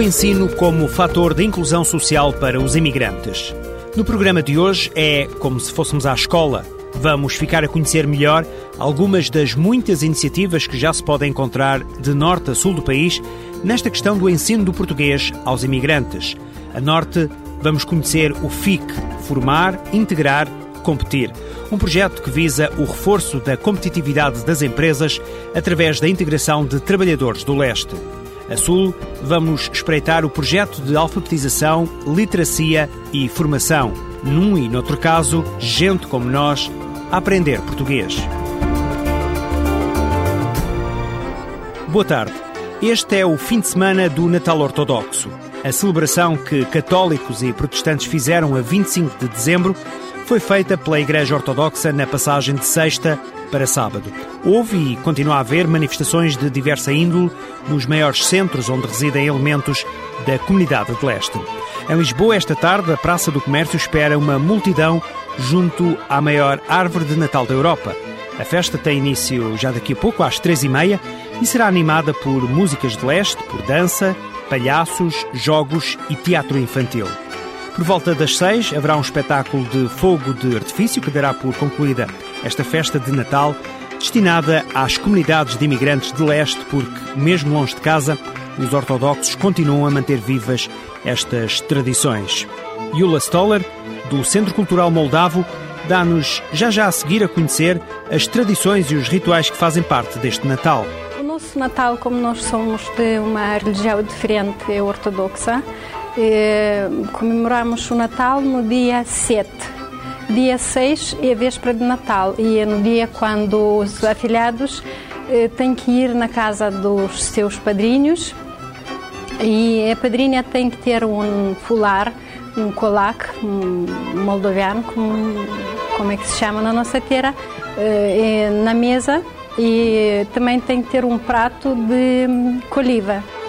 O ensino como fator de inclusão social para os imigrantes. No programa de hoje é como se fôssemos à escola. Vamos ficar a conhecer melhor algumas das muitas iniciativas que já se podem encontrar de norte a sul do país nesta questão do ensino do português aos imigrantes. A norte, vamos conhecer o FIC Formar, Integrar, Competir um projeto que visa o reforço da competitividade das empresas através da integração de trabalhadores do leste. A Sul, vamos espreitar o projeto de alfabetização, literacia e formação. Num e noutro caso, gente como nós a aprender português. Boa tarde. Este é o fim de semana do Natal Ortodoxo. A celebração que católicos e protestantes fizeram a 25 de dezembro foi feita pela Igreja Ortodoxa na passagem de sexta para sábado. Houve e continua a haver manifestações de diversa índole nos maiores centros onde residem elementos da comunidade de leste. Em Lisboa, esta tarde, a Praça do Comércio espera uma multidão junto à maior árvore de Natal da Europa. A festa tem início já daqui a pouco, às três e meia, e será animada por músicas de leste, por dança, palhaços, jogos e teatro infantil. Por volta das seis haverá um espetáculo de fogo de artifício que dará por concluída esta festa de Natal destinada às comunidades de imigrantes de leste, porque, mesmo longe de casa, os ortodoxos continuam a manter vivas estas tradições. Yula Stoller, do Centro Cultural Moldavo, dá-nos já já a seguir a conhecer as tradições e os rituais que fazem parte deste Natal. O nosso Natal, como nós somos de uma religião diferente, é ortodoxa, eh, comemoramos o Natal no dia 7. Dia 6 é a véspera de Natal e é no dia quando os afilhados eh, têm que ir na casa dos seus padrinhos. E a padrinha tem que ter um fular, um colac, um moldoviano, como, como é que se chama na nossa terra, eh, na mesa. E também tem que ter um prato de coliva. em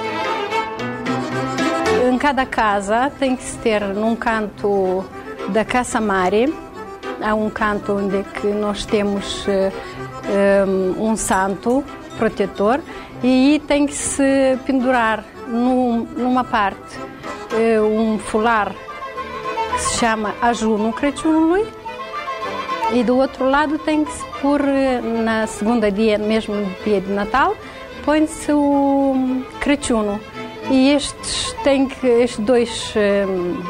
cada casa tem que ter num canto da Casa Mare, há um canto onde que nós temos um, um santo protetor e tem que se pendurar num, numa parte um fular que se chama Ajuno Creciunului e do outro lado tem que se pôr na segunda dia, mesmo dia de Natal, põe-se o Creciuno. E estes têm que, estes dois hum,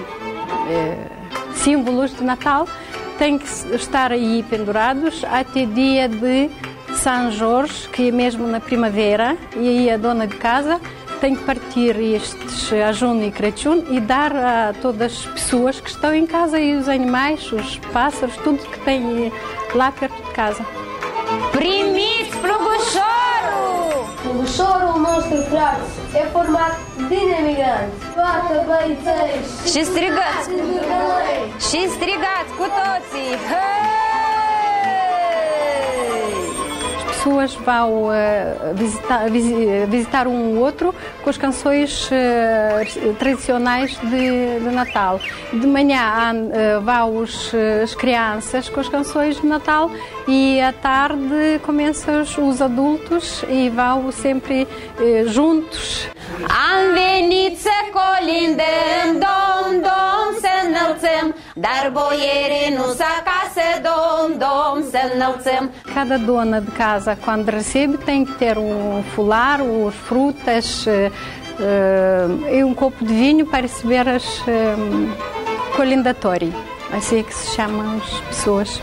eh, símbolos de Natal têm que estar aí pendurados até dia de São Jorge, que é mesmo na primavera, e aí a dona de casa tem que partir estes ajun e crechun e dar a todas as pessoas que estão em casa e os animais, os pássaros, tudo que tem lá perto de casa. Primiți plugușorul! Plugușorul nostru, frați, e format din Toată băiței Și strigați! Și strigați cu toții! pessoas vão uh, visitar, visitar um ou outro com as canções uh, tradicionais de, de, Natal. De manhã uh, vão os, as crianças com as canções de Natal e à tarde começam os adultos e vão sempre juntos. Am venit să colindăm, dom, dom, să înălțăm, dar boierii nu acasă, dom, dom, să înălțăm. Cada dona de casa, quando recebe, tem que ter um fular, as frutas uh, e um copo de vinho para receber as um. Assim é que se chamam as pessoas.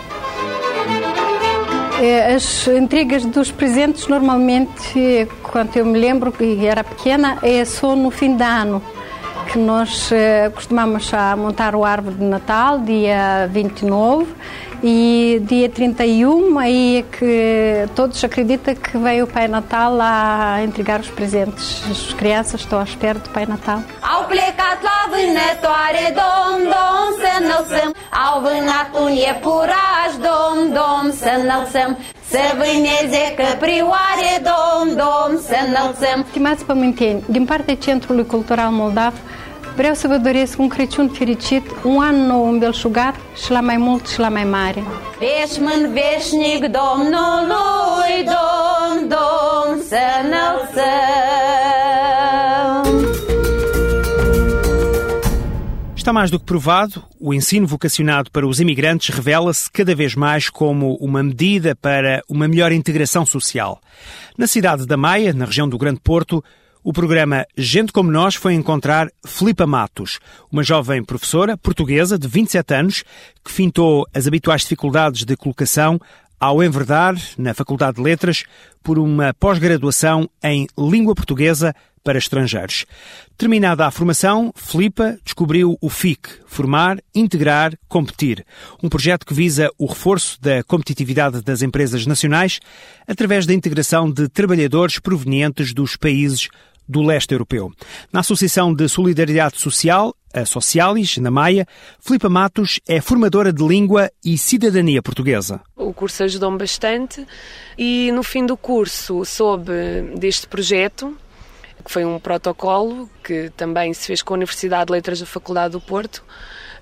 As intrigas dos presentes, normalmente, quando eu me lembro que era pequena, é só no fim de ano que nós eh, costumamos a montar o árvore de Natal, dia 29, e dia 31 aí é que todos acreditam que veio o Pai Natal a entregar os presentes. As crianças estão à espera do Pai Natal. Au plecat la vânătoare, dom, dom, să înălțăm Au vânat un iepuraș, dom, dom, să înălțăm Să vâneze căprioare, dom, dom, să înălțăm Stimați pământeni, din partea Centrului Cultural Moldav, vreau să vă doresc un Crăciun fericit, un an nou îmbelșugat și la mai mult și la mai mare. Veșmânt veșnic Domnului, dom, dom, să înălțăm Está mais do que provado, o ensino vocacionado para os imigrantes revela-se cada vez mais como uma medida para uma melhor integração social. Na cidade da Maia, na região do Grande Porto, o programa Gente Como Nós foi encontrar Filipa Matos, uma jovem professora portuguesa de 27 anos que fintou as habituais dificuldades de colocação ao enverdar na Faculdade de Letras por uma pós-graduação em língua portuguesa para estrangeiros. Terminada a formação, Filipa descobriu o FIC, Formar, Integrar, Competir, um projeto que visa o reforço da competitividade das empresas nacionais através da integração de trabalhadores provenientes dos países do leste europeu. Na Associação de Solidariedade Social, a Socialis, na Maia, Filipa Matos é formadora de língua e cidadania portuguesa. O curso ajudou-me bastante e no fim do curso soube deste projeto, que foi um protocolo que também se fez com a Universidade de Letras da Faculdade do Porto,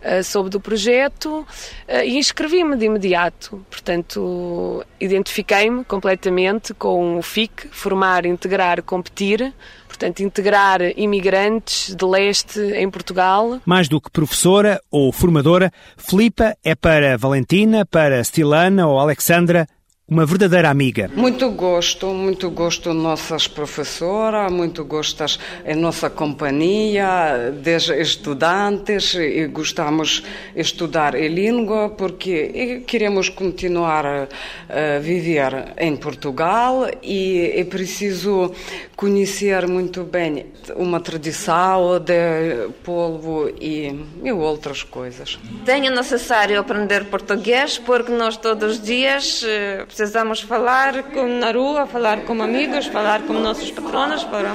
eh, soube do projeto eh, e inscrevi-me de imediato. Portanto, identifiquei-me completamente com o FIC, Formar, Integrar, Competir, portanto, integrar imigrantes de leste em Portugal. Mais do que professora ou formadora, Filipa é para Valentina, para Stilana ou Alexandra uma verdadeira amiga. Muito gosto, muito gosto nossas professoras, muito gosto em nossa companhia, desde estudantes, e gostamos de estudar a língua porque queremos continuar a viver em Portugal e é preciso conhecer muito bem uma tradição de povo e, e outras coisas. Tenho necessário aprender português porque nós todos os dias eh, precisamos falar com, na rua, falar com amigos, falar com nossos patronos, falar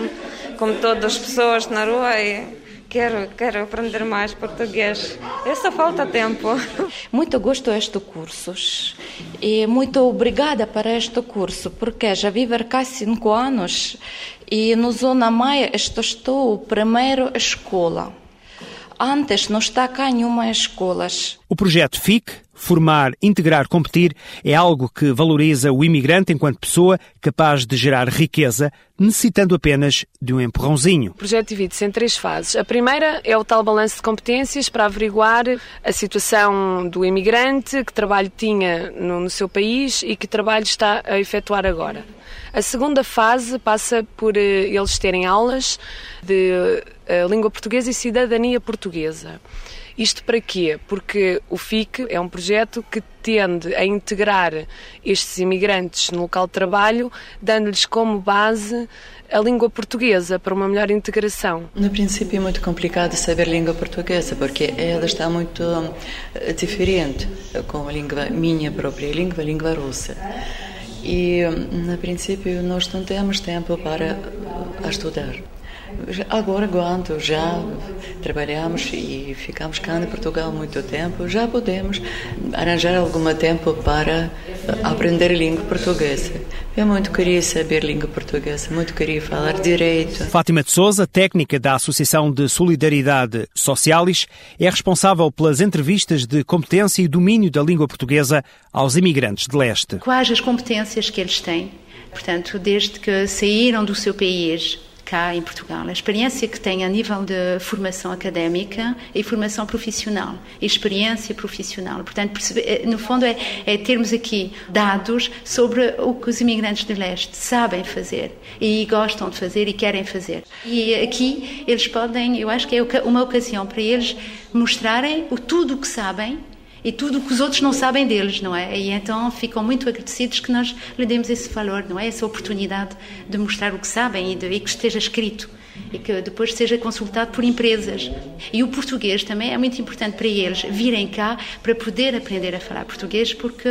com todas as pessoas na rua e quero, quero aprender mais português. Essa falta tempo. Muito gosto este cursos e muito obrigada para este curso, porque já vivo cá cinco anos e no Zona Maia estou primeiro escola. Antes não está cá nenhuma escolas. O projeto FIC, Formar, Integrar, Competir, é algo que valoriza o imigrante enquanto pessoa capaz de gerar riqueza, necessitando apenas de um empurrãozinho. O projeto divide-se em três fases. A primeira é o tal balanço de competências para averiguar a situação do imigrante, que trabalho tinha no, no seu país e que trabalho está a efetuar agora. A segunda fase passa por eh, eles terem aulas de uh, língua portuguesa e cidadania portuguesa. Isto para quê? Porque o FIC é um projeto que tende a integrar estes imigrantes no local de trabalho, dando-lhes como base a língua portuguesa para uma melhor integração. No princípio é muito complicado saber língua portuguesa porque ela está muito eh, diferente com a língua minha própria língua, a língua russa. E, no princípio, nós não temos tempo para estudar. Agora, quando já trabalhamos e ficamos cá em Portugal muito tempo, já podemos arranjar algum tempo para aprender língua portuguesa. Eu muito queria saber língua portuguesa, muito queria falar direito. Fátima de Souza, técnica da Associação de Solidariedade Socialis, é responsável pelas entrevistas de competência e domínio da língua portuguesa aos imigrantes de leste. Quais as competências que eles têm? Portanto, desde que saíram do seu país, cá em Portugal, a experiência que têm a nível de formação académica e formação profissional, experiência profissional. Portanto, no fundo, é, é, termos aqui dados sobre o que os imigrantes do leste sabem fazer e gostam de fazer e querem fazer. E aqui eles podem, eu acho que é uma ocasião para eles mostrarem o tudo o que sabem e tudo que os outros não sabem deles, não é? E então ficam muito agradecidos que nós lhe demos esse valor, não é? Essa oportunidade de mostrar o que sabem e, de, e que esteja escrito e que depois seja consultado por empresas. E o português também é muito importante para eles virem cá para poder aprender a falar português, porque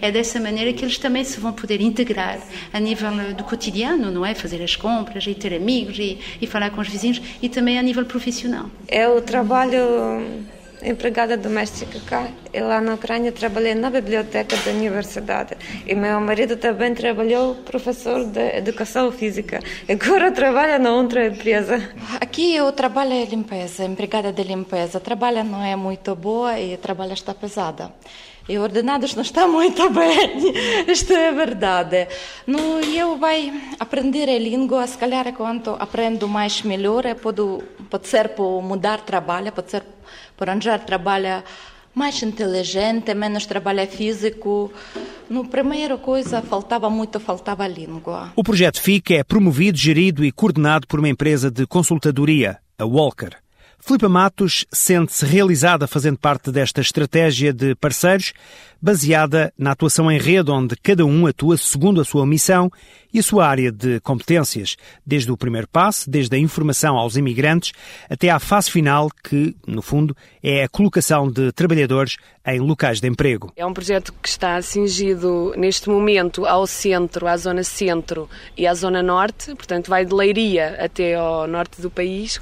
é dessa maneira que eles também se vão poder integrar a nível do cotidiano, não é? Fazer as compras e ter amigos e, e falar com os vizinhos e também a nível profissional. É o trabalho empregada doméstica cá. E lá na Ucrânia trabalhei na biblioteca da universidade. E meu marido também trabalhou professor de educação física. Agora trabalha na outra empresa. Aqui eu trabalho em limpeza, empregada de limpeza. Trabalho não é muito boa e trabalho está pesada. E ordenados não está muito bem, isto é verdade. No, eu vai aprender a língua, se calhar quanto aprendo mais melhor, pode, pode ser por mudar trabalho, pode ser por arranjar trabalho mais inteligente, menos trabalho físico. No primeira coisa, faltava muito, faltava a língua. O projeto FIC é promovido, gerido e coordenado por uma empresa de consultadoria, a Walker. Filipe Matos sente-se realizada fazendo parte desta estratégia de parceiros, baseada na atuação em rede, onde cada um atua segundo a sua missão e a sua área de competências, desde o primeiro passo, desde a informação aos imigrantes, até à fase final, que, no fundo, é a colocação de trabalhadores em locais de emprego. É um projeto que está cingido, neste momento, ao centro, à zona centro e à zona norte, portanto, vai de Leiria até ao norte do país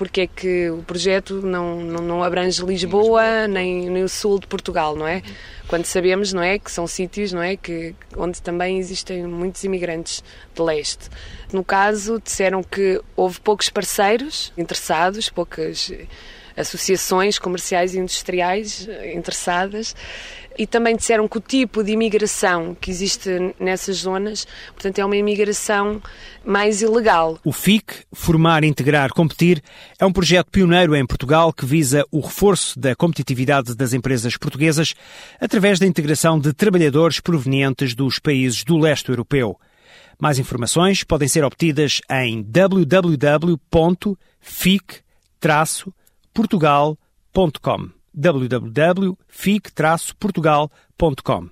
porque é que o projeto não, não, não abrange Lisboa nem, nem o sul de Portugal, não é? Quando sabemos, não é, que são sítios, não é, que onde também existem muitos imigrantes de leste. No caso, disseram que houve poucos parceiros interessados, poucas associações comerciais e industriais interessadas e também disseram que o tipo de imigração que existe nessas zonas, portanto, é uma imigração mais ilegal. O FIC, Formar, Integrar, Competir, é um projeto pioneiro em Portugal que visa o reforço da competitividade das empresas portuguesas através da integração de trabalhadores provenientes dos países do leste europeu. Mais informações podem ser obtidas em www.fic-portugal.com www.fic-portugal.com.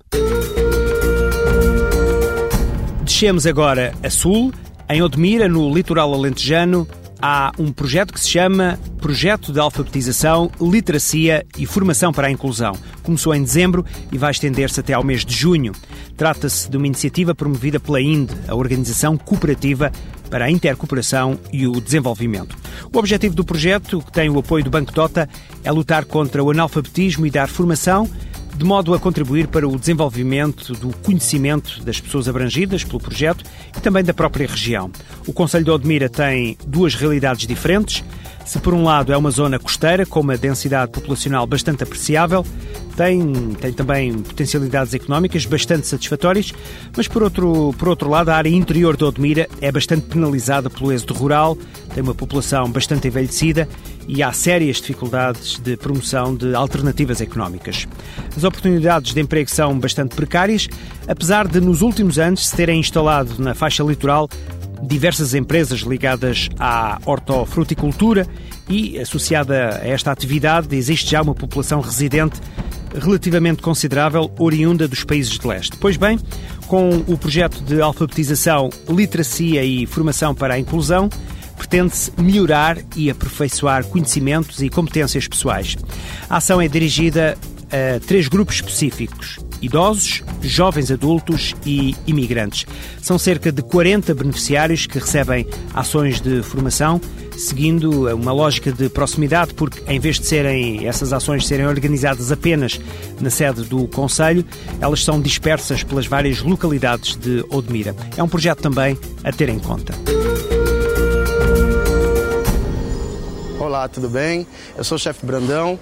Descemos agora a sul, em Odmira, no litoral alentejano, há um projeto que se chama Projeto de Alfabetização, Literacia e Formação para a Inclusão. Começou em dezembro e vai estender-se até ao mês de junho. Trata-se de uma iniciativa promovida pela INDE, a Organização Cooperativa para a Intercooperação e o Desenvolvimento. O objetivo do projeto, que tem o apoio do Banco Tota, é lutar contra o analfabetismo e dar formação de modo a contribuir para o desenvolvimento do conhecimento das pessoas abrangidas pelo projeto e também da própria região. O Conselho de Odmira tem duas realidades diferentes. Se por um lado é uma zona costeira com uma densidade populacional bastante apreciável, tem, tem também potencialidades económicas bastante satisfatórias, mas por outro, por outro lado a área interior de Odmira é bastante penalizada pelo êxodo rural, tem uma população bastante envelhecida e há sérias dificuldades de promoção de alternativas económicas. As oportunidades de emprego são bastante precárias, apesar de nos últimos anos se terem instalado na faixa litoral diversas empresas ligadas à hortofruticultura e, associada a esta atividade, existe já uma população residente relativamente considerável oriunda dos países de leste. Pois bem, com o projeto de alfabetização, literacia e formação para a inclusão, pretende-se melhorar e aperfeiçoar conhecimentos e competências pessoais. A ação é dirigida a três grupos específicos: idosos, jovens adultos e imigrantes. São cerca de 40 beneficiários que recebem ações de formação, seguindo uma lógica de proximidade, porque em vez de serem essas ações serem organizadas apenas na sede do Conselho, elas são dispersas pelas várias localidades de Odmira. É um projeto também a ter em conta. Olá, tudo bem? Eu sou o chefe Brandão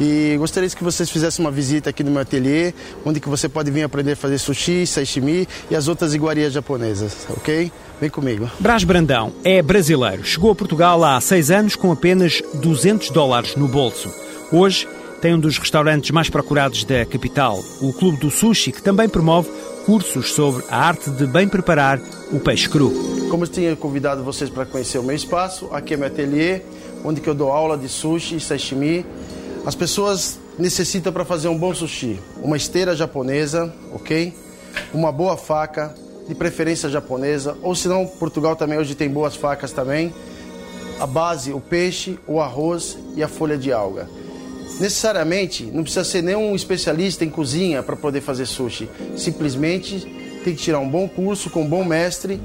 e gostaria que vocês fizessem uma visita aqui no meu ateliê, onde que você pode vir aprender a fazer sushi, sashimi e as outras iguarias japonesas, ok? Vem comigo. Brás Brandão é brasileiro. Chegou a Portugal há seis anos com apenas 200 dólares no bolso. Hoje tem um dos restaurantes mais procurados da capital, o Clube do Sushi, que também promove cursos sobre a arte de bem preparar o peixe cru. Como eu tinha convidado vocês para conhecer o meu espaço, aqui é meu ateliê onde que eu dou aula de sushi e sashimi. As pessoas necessita para fazer um bom sushi? Uma esteira japonesa, ok? Uma boa faca, de preferência japonesa, ou senão Portugal também hoje tem boas facas também. A base, o peixe, o arroz e a folha de alga. Necessariamente, não precisa ser nenhum especialista em cozinha para poder fazer sushi. Simplesmente tem que tirar um bom curso com um bom mestre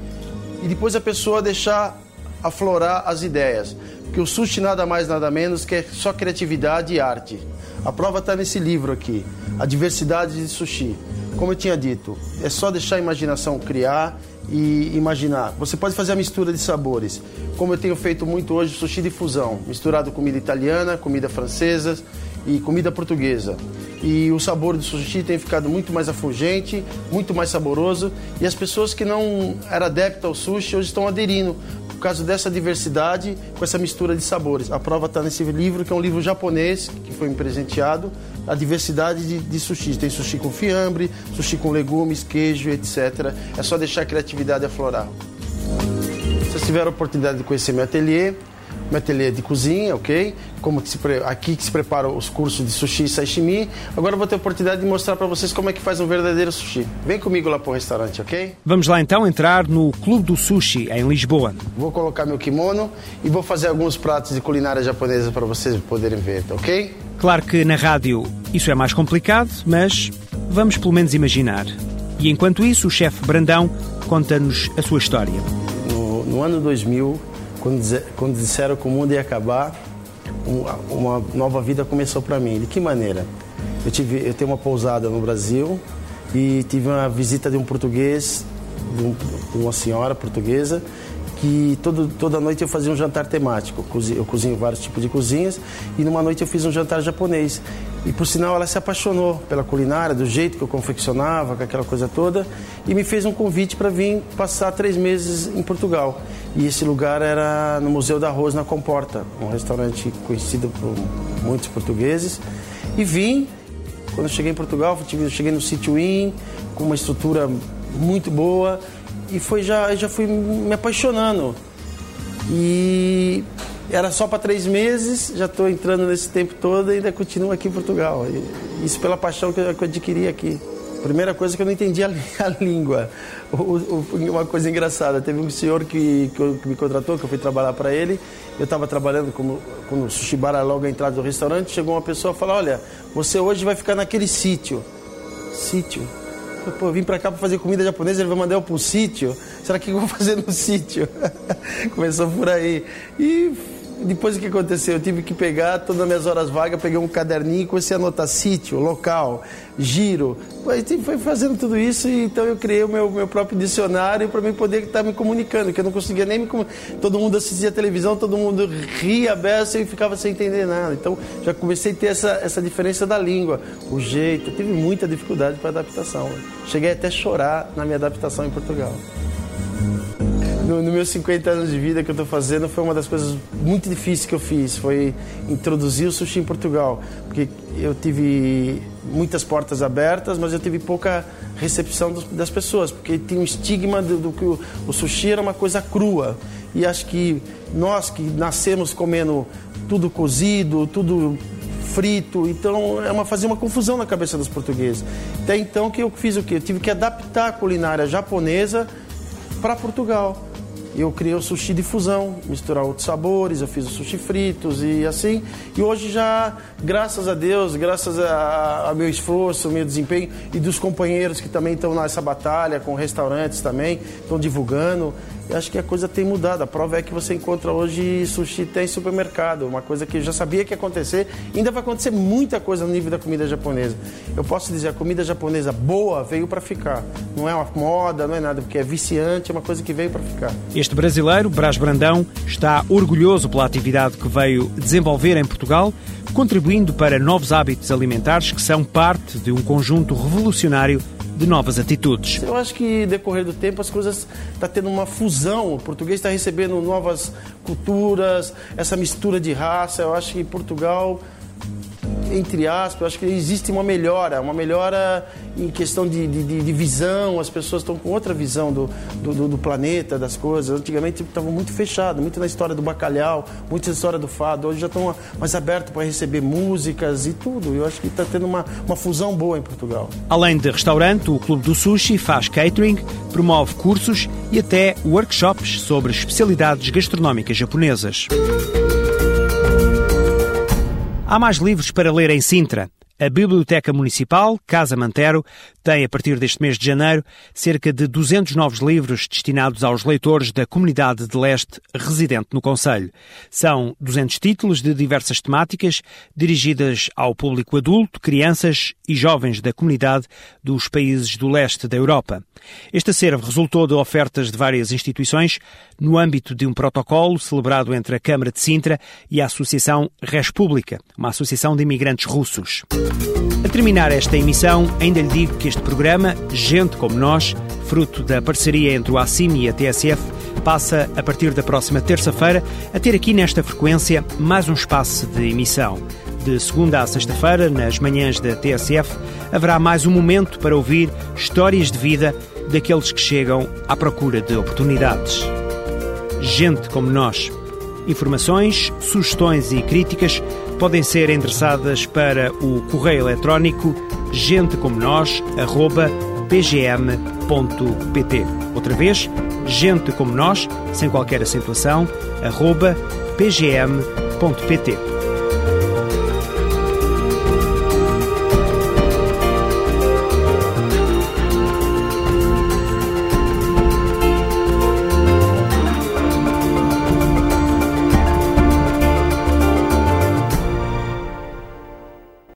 e depois a pessoa deixar aflorar as ideias. Porque o sushi nada mais nada menos que é só criatividade e arte. A prova está nesse livro aqui, A Diversidade de Sushi. Como eu tinha dito, é só deixar a imaginação criar e imaginar. Você pode fazer a mistura de sabores, como eu tenho feito muito hoje, sushi de fusão, misturado comida italiana, comida francesa e comida portuguesa. E o sabor do sushi tem ficado muito mais afugente, muito mais saboroso, e as pessoas que não eram adeptas ao sushi hoje estão aderindo, causa dessa diversidade, com essa mistura de sabores. A prova está nesse livro, que é um livro japonês, que foi me presenteado, a diversidade de, de sushi. Tem sushi com fiambre, sushi com legumes, queijo, etc. É só deixar a criatividade aflorar. Se vocês tiveram a oportunidade de conhecer meu ateliê, meu ateliê de cozinha, ok? Como que se, aqui que se prepara os cursos de sushi e sashimi. Agora vou ter a oportunidade de mostrar para vocês como é que faz um verdadeiro sushi. Vem comigo lá para o restaurante, ok? Vamos lá então entrar no Clube do Sushi em Lisboa. Vou colocar meu kimono e vou fazer alguns pratos de culinária japonesa para vocês poderem ver, ok? Claro que na rádio isso é mais complicado, mas vamos pelo menos imaginar. E enquanto isso, o chefe Brandão conta-nos a sua história. No, no ano 2000, quando, quando disseram que o mundo ia acabar, uma, nova vida começou para mim. De que maneira? Eu, tive, eu tenho uma pousada no Brasil e tive uma visita de um português, de, um, de uma senhora portuguesa, que todo, toda noite eu fazia um jantar temático. Eu cozinho, vários tipos de cozinhas e numa noite eu fiz um jantar japonês. E por sinal ela se apaixonou pela culinária, do jeito que eu confeccionava, com aquela coisa toda, e me fez um convite para vir passar três meses em Portugal. E esse lugar era no Museu da Arroz, na Comporta, um restaurante conhecido por muitos portugueses. E vim, quando cheguei em Portugal, cheguei no Sítio Inn, com uma estrutura muito boa, e foi já, já fui me apaixonando. E era só para três meses, já estou entrando nesse tempo todo e ainda continuo aqui em Portugal. E isso pela paixão que eu adquiri aqui. Primeira coisa que eu não entendi a, a língua. O, o, uma coisa engraçada, teve um senhor que, que, que me contratou, que eu fui trabalhar para ele. Eu estava trabalhando como, como sushi bar logo à entrada do restaurante. Chegou uma pessoa e falou: Olha, você hoje vai ficar naquele sítio. Sítio? Pô, eu vim para cá para fazer comida japonesa, ele vai mandar eu um sítio. Será que eu vou fazer no sítio? Começou por aí. E depois o que aconteceu? Eu tive que pegar todas as minhas horas vagas, peguei um caderninho e comecei a anotar sítio, local, giro. Foi fazendo tudo isso e então eu criei o meu, meu próprio dicionário para mim poder estar me comunicando, que eu não conseguia nem me. Todo mundo assistia televisão, todo mundo ria beça e ficava sem entender nada. Então já comecei a ter essa, essa diferença da língua, o jeito. Eu tive muita dificuldade para adaptação. Cheguei até a chorar na minha adaptação em Portugal no, no meus 50 anos de vida que eu estou fazendo, foi uma das coisas muito difíceis que eu fiz. Foi introduzir o sushi em Portugal. Porque eu tive muitas portas abertas, mas eu tive pouca recepção dos, das pessoas. Porque tinha um estigma do, do que o, o sushi era uma coisa crua. E acho que nós que nascemos comendo tudo cozido, tudo frito, então é uma, fazia uma confusão na cabeça dos portugueses. Até então que eu fiz o quê? Eu tive que adaptar a culinária japonesa para Portugal eu criei o sushi de fusão, misturar outros sabores, eu fiz o sushi fritos e assim. E hoje já, graças a Deus, graças a, meu esforço, meu desempenho e dos companheiros que também estão nessa batalha, com restaurantes também, estão divulgando, eu acho que a coisa tem mudado. A prova é que você encontra hoje sushi até em supermercado, uma coisa que eu já sabia que ia acontecer. Ainda vai acontecer muita coisa no nível da comida japonesa. Eu posso dizer, a comida japonesa boa veio para ficar. Não é uma moda, não é nada, porque é viciante, é uma coisa que veio para ficar. Este brasileiro, Brás Brandão, está orgulhoso pela atividade que veio desenvolver em Portugal, contribuindo para novos hábitos alimentares que são parte de um conjunto revolucionário de novas atitudes. Eu acho que decorrer do tempo as coisas está tendo uma fusão. O português está recebendo novas culturas, essa mistura de raça. Eu acho que Portugal entre aspas, acho que existe uma melhora, uma melhora em questão de, de, de visão, as pessoas estão com outra visão do, do, do planeta, das coisas. Antigamente estavam muito fechados, muito na história do bacalhau, muito na história do fado. Hoje já estão mais abertos para receber músicas e tudo. Eu acho que está tendo uma, uma fusão boa em Portugal. Além de restaurante, o Clube do Sushi faz catering, promove cursos e até workshops sobre especialidades gastronómicas japonesas. Há mais livros para ler em Sintra. A Biblioteca Municipal, Casa Mantero, tem, a partir deste mês de janeiro, cerca de 200 novos livros destinados aos leitores da comunidade de leste residente no Conselho. São 200 títulos de diversas temáticas, dirigidas ao público adulto, crianças e jovens da comunidade dos países do leste da Europa. Este acervo resultou de ofertas de várias instituições no âmbito de um protocolo celebrado entre a Câmara de Sintra e a Associação República, uma associação de imigrantes russos. A terminar esta emissão, ainda lhe digo que este programa, Gente como Nós, fruto da parceria entre o ACIM e a TSF, passa, a partir da próxima terça-feira, a ter aqui nesta frequência mais um espaço de emissão. De segunda a sexta-feira, nas manhãs da TSF, haverá mais um momento para ouvir histórias de vida daqueles que chegam à procura de oportunidades. Gente como nós. Informações, sugestões e críticas podem ser endereçadas para o correio eletrónico gentecomonós@pgm.pt. Outra vez, gente como nós, sem qualquer acentuação, arroba pgm.pt.